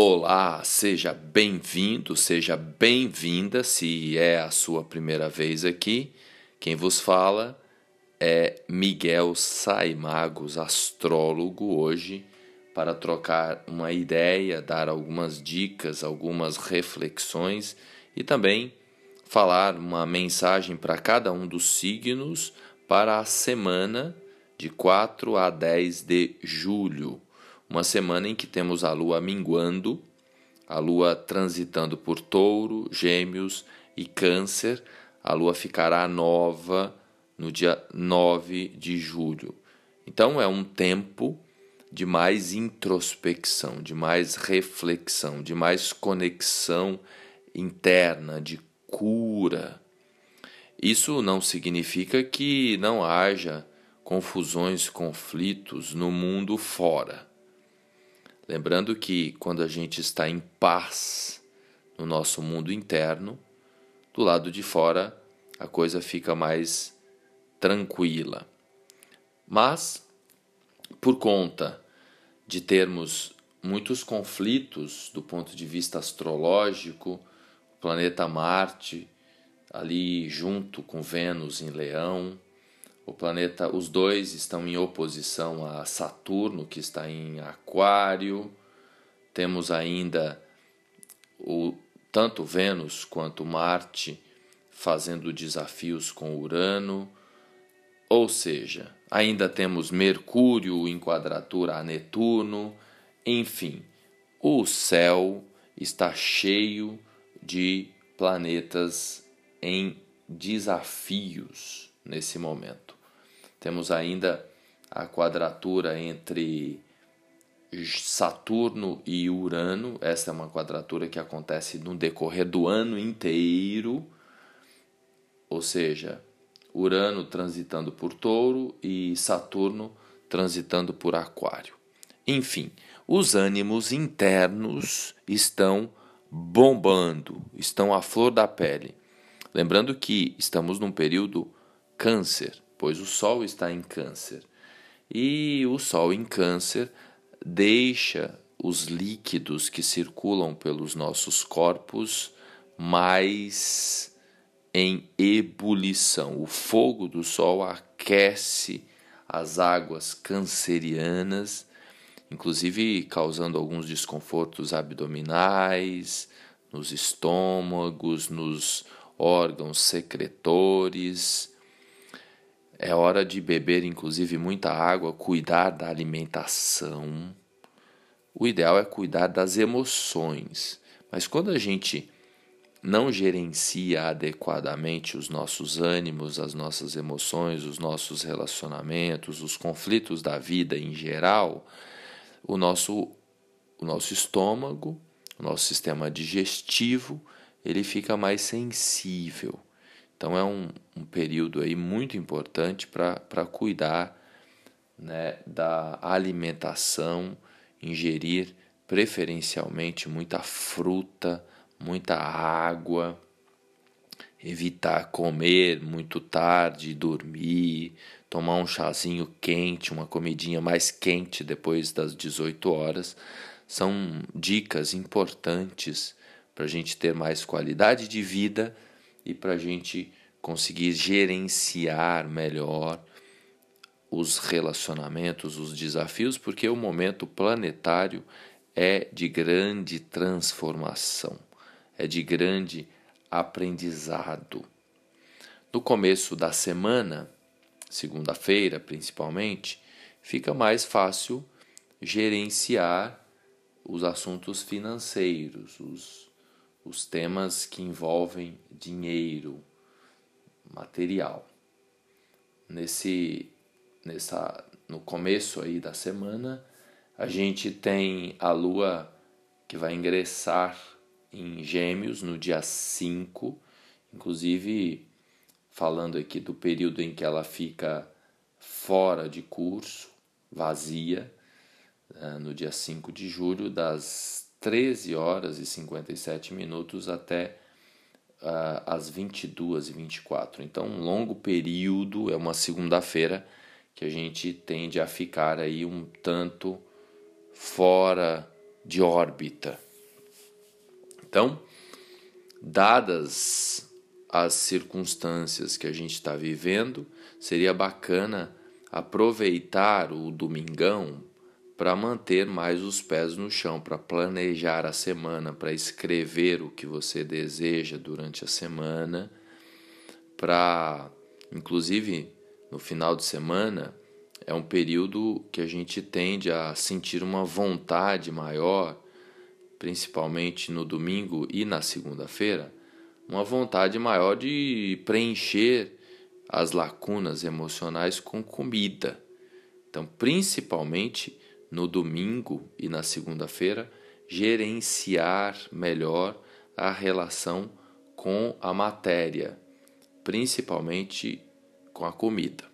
Olá, seja bem-vindo, seja bem-vinda se é a sua primeira vez aqui. Quem vos fala é Miguel Saimagos, astrólogo, hoje para trocar uma ideia, dar algumas dicas, algumas reflexões e também falar uma mensagem para cada um dos signos para a semana de 4 a 10 de julho uma semana em que temos a lua minguando, a lua transitando por touro, gêmeos e câncer. A lua ficará nova no dia 9 de julho. Então é um tempo de mais introspecção, de mais reflexão, de mais conexão interna, de cura. Isso não significa que não haja confusões, conflitos no mundo fora. Lembrando que quando a gente está em paz no nosso mundo interno, do lado de fora a coisa fica mais tranquila. Mas, por conta de termos muitos conflitos do ponto de vista astrológico, o planeta Marte ali junto com Vênus em Leão, o planeta, os dois estão em oposição a Saturno, que está em Aquário. Temos ainda o tanto Vênus quanto Marte fazendo desafios com Urano. Ou seja, ainda temos Mercúrio em quadratura a Netuno. Enfim, o céu está cheio de planetas em desafios nesse momento. Temos ainda a quadratura entre Saturno e Urano. Essa é uma quadratura que acontece no decorrer do ano inteiro. Ou seja, Urano transitando por Touro e Saturno transitando por Aquário. Enfim, os ânimos internos estão bombando, estão à flor da pele. Lembrando que estamos num período Câncer pois o Sol está em Câncer. E o Sol em Câncer deixa os líquidos que circulam pelos nossos corpos mais em ebulição. O fogo do Sol aquece as águas cancerianas, inclusive causando alguns desconfortos abdominais, nos estômagos, nos órgãos secretores é hora de beber, inclusive, muita água, cuidar da alimentação. O ideal é cuidar das emoções. Mas quando a gente não gerencia adequadamente os nossos ânimos, as nossas emoções, os nossos relacionamentos, os conflitos da vida em geral, o nosso, o nosso estômago, o nosso sistema digestivo, ele fica mais sensível. Então é um, um período aí muito importante para cuidar né, da alimentação, ingerir preferencialmente muita fruta, muita água, evitar comer muito tarde, dormir, tomar um chazinho quente, uma comidinha mais quente depois das 18 horas. São dicas importantes para a gente ter mais qualidade de vida e para a gente conseguir gerenciar melhor os relacionamentos, os desafios, porque o momento planetário é de grande transformação, é de grande aprendizado. No começo da semana, segunda-feira principalmente, fica mais fácil gerenciar os assuntos financeiros, os os temas que envolvem dinheiro, material. Nesse, nessa, no começo aí da semana, a gente tem a lua que vai ingressar em Gêmeos no dia 5, inclusive falando aqui do período em que ela fica fora de curso, vazia, eh, no dia 5 de julho, das 13 horas e 57 minutos até uh, as 22 e 24. Então, um longo período, é uma segunda-feira que a gente tende a ficar aí um tanto fora de órbita, Então, dadas as circunstâncias que a gente está vivendo, seria bacana aproveitar o domingão para manter mais os pés no chão, para planejar a semana, para escrever o que você deseja durante a semana, para, inclusive, no final de semana, é um período que a gente tende a sentir uma vontade maior, principalmente no domingo e na segunda-feira, uma vontade maior de preencher as lacunas emocionais com comida. Então, principalmente no domingo e na segunda-feira, gerenciar melhor a relação com a matéria, principalmente com a comida.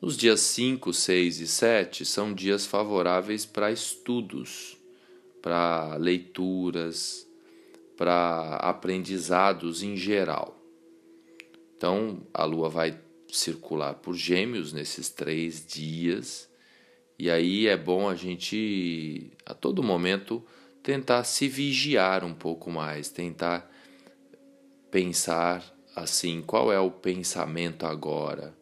Os dias 5, 6 e 7 são dias favoráveis para estudos, para leituras, para aprendizados em geral. Então, a lua vai circular por Gêmeos nesses três dias, e aí é bom a gente, a todo momento, tentar se vigiar um pouco mais, tentar pensar assim: qual é o pensamento agora?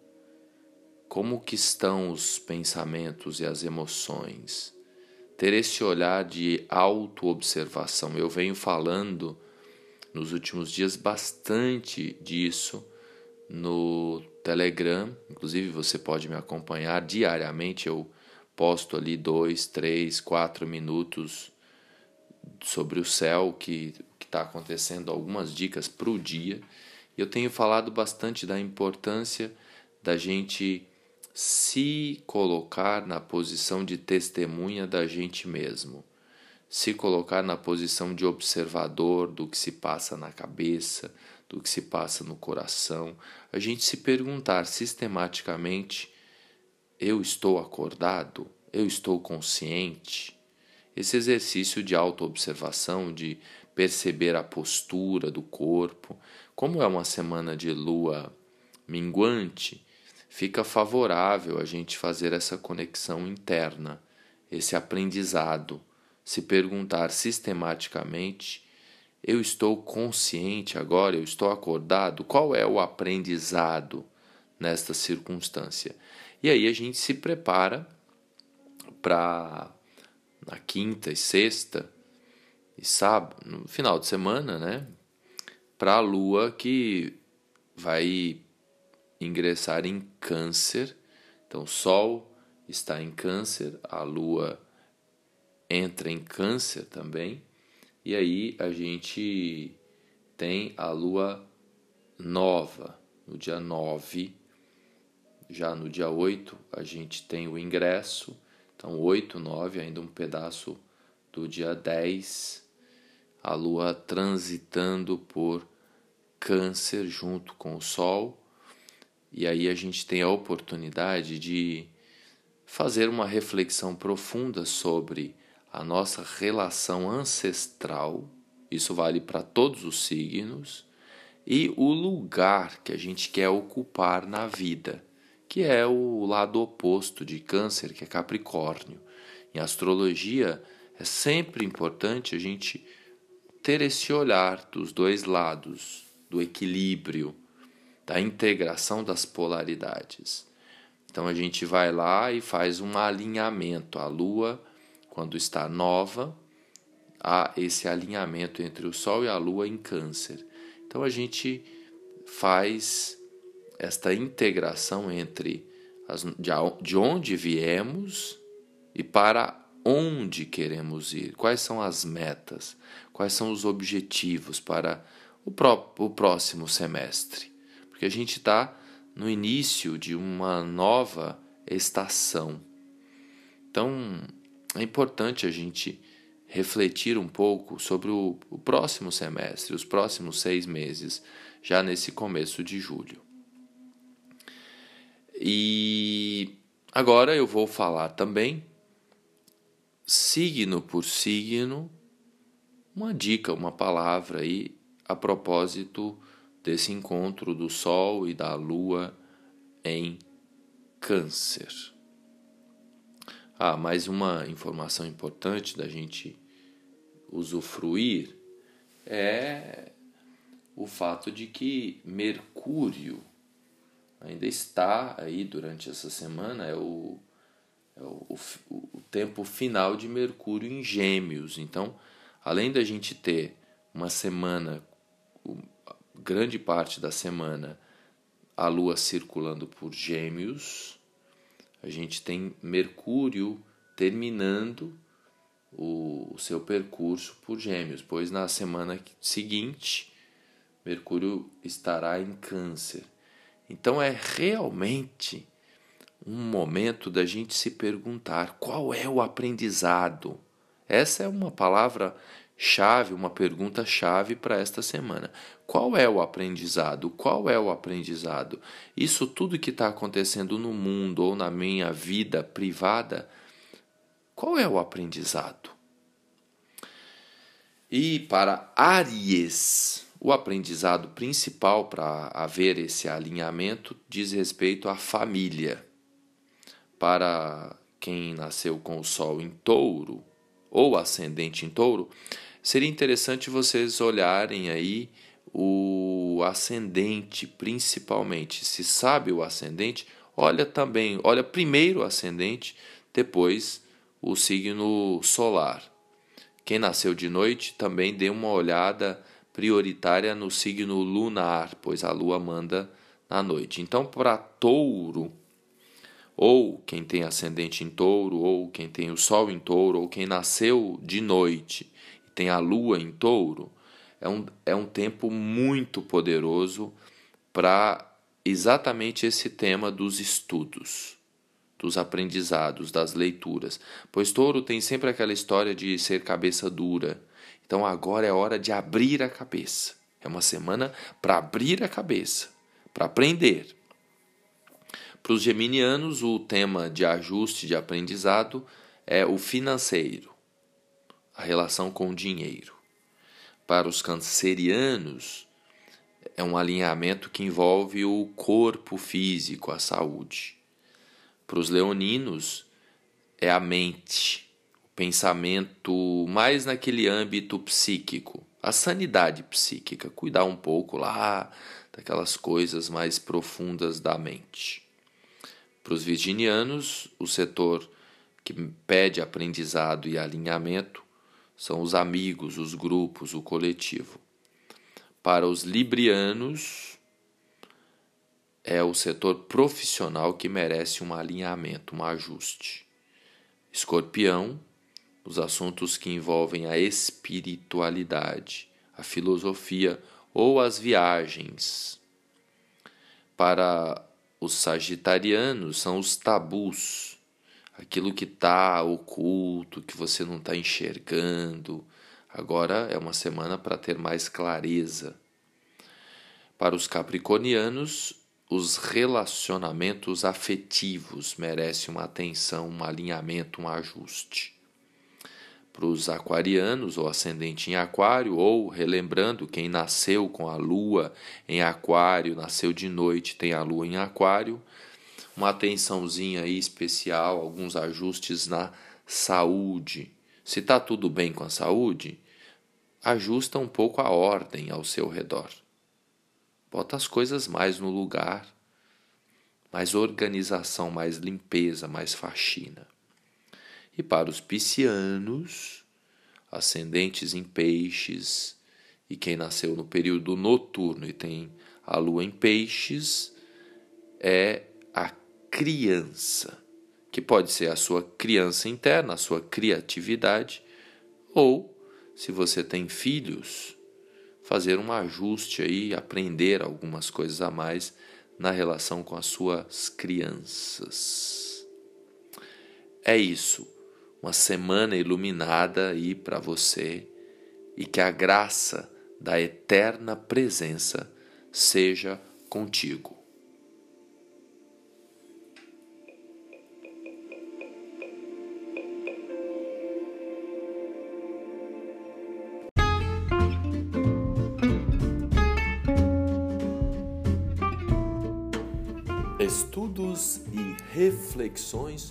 Como que estão os pensamentos e as emoções? Ter esse olhar de autoobservação. Eu venho falando nos últimos dias bastante disso no Telegram. Inclusive, você pode me acompanhar diariamente. Eu posto ali dois, três, quatro minutos sobre o céu, que está acontecendo, algumas dicas para o dia. Eu tenho falado bastante da importância da gente se colocar na posição de testemunha da gente mesmo, se colocar na posição de observador do que se passa na cabeça, do que se passa no coração, a gente se perguntar sistematicamente: eu estou acordado? Eu estou consciente? Esse exercício de autoobservação, de perceber a postura do corpo, como é uma semana de lua minguante, fica favorável a gente fazer essa conexão interna, esse aprendizado, se perguntar sistematicamente: eu estou consciente agora, eu estou acordado? Qual é o aprendizado nesta circunstância? E aí a gente se prepara para na quinta e sexta e sábado, no final de semana, né? Para a lua que vai ingressar em Câncer. Então, Sol está em Câncer, a Lua entra em Câncer também, e aí a gente tem a Lua nova no dia 9. Já no dia 8 a gente tem o ingresso, então 8, 9, ainda um pedaço do dia 10, a Lua transitando por Câncer junto com o Sol. E aí a gente tem a oportunidade de fazer uma reflexão profunda sobre a nossa relação ancestral, isso vale para todos os signos, e o lugar que a gente quer ocupar na vida, que é o lado oposto de Câncer, que é Capricórnio. Em astrologia, é sempre importante a gente ter esse olhar dos dois lados, do equilíbrio da integração das polaridades. Então a gente vai lá e faz um alinhamento. A Lua, quando está nova, há esse alinhamento entre o Sol e a Lua em Câncer. Então a gente faz esta integração entre as, de onde viemos e para onde queremos ir, quais são as metas, quais são os objetivos para o, pró o próximo semestre porque a gente está no início de uma nova estação. Então é importante a gente refletir um pouco sobre o, o próximo semestre, os próximos seis meses, já nesse começo de julho. E agora eu vou falar também, signo por signo, uma dica, uma palavra aí a propósito desse encontro do Sol e da Lua em Câncer. Ah, mais uma informação importante da gente usufruir é o fato de que Mercúrio ainda está aí durante essa semana, é o, é o, o, o tempo final de Mercúrio em Gêmeos. Então, além da gente ter uma semana, grande parte da semana, a Lua circulando por Gêmeos, a gente tem Mercúrio terminando o, o seu percurso por Gêmeos, pois na semana seguinte Mercúrio estará em Câncer. Então é realmente um momento da gente se perguntar qual é o aprendizado. Essa é uma palavra chave, uma pergunta chave para esta semana. Qual é o aprendizado? Qual é o aprendizado? Isso tudo que está acontecendo no mundo ou na minha vida privada, qual é o aprendizado? E para Aries, o aprendizado principal para haver esse alinhamento diz respeito à família. Para quem nasceu com o Sol em touro ou ascendente em touro, seria interessante vocês olharem aí o ascendente principalmente. Se sabe o ascendente, olha também, olha primeiro o ascendente, depois o signo solar. Quem nasceu de noite também dê uma olhada prioritária no signo lunar, pois a lua manda na noite. Então, para touro, ou quem tem ascendente em touro, ou quem tem o sol em touro, ou quem nasceu de noite e tem a lua em touro, é um, é um tempo muito poderoso para exatamente esse tema dos estudos, dos aprendizados, das leituras. Pois touro tem sempre aquela história de ser cabeça dura então agora é hora de abrir a cabeça. É uma semana para abrir a cabeça, para aprender. Para os geminianos, o tema de ajuste de aprendizado é o financeiro, a relação com o dinheiro. Para os cancerianos, é um alinhamento que envolve o corpo físico, a saúde. Para os leoninos, é a mente, pensamento mais naquele âmbito psíquico, a sanidade psíquica, cuidar um pouco lá daquelas coisas mais profundas da mente. Para os virginianos, o setor que pede aprendizado e alinhamento são os amigos, os grupos, o coletivo. Para os librianos, é o setor profissional que merece um alinhamento, um ajuste. Escorpião os assuntos que envolvem a espiritualidade, a filosofia ou as viagens. Para os sagitarianos, são os tabus, aquilo que está oculto, que você não está enxergando. Agora é uma semana para ter mais clareza. Para os capricornianos, os relacionamentos afetivos merecem uma atenção, um alinhamento, um ajuste para os aquarianos, ou ascendente em aquário, ou relembrando quem nasceu com a lua em aquário, nasceu de noite, tem a lua em aquário, uma atençãozinha aí especial, alguns ajustes na saúde. Se está tudo bem com a saúde, ajusta um pouco a ordem ao seu redor. Bota as coisas mais no lugar, mais organização, mais limpeza, mais faxina. E para os piscianos, ascendentes em peixes, e quem nasceu no período noturno e tem a lua em peixes, é a criança, que pode ser a sua criança interna, a sua criatividade, ou, se você tem filhos, fazer um ajuste aí, aprender algumas coisas a mais na relação com as suas crianças. É isso uma semana iluminada aí para você e que a graça da eterna presença seja contigo. Estudos e reflexões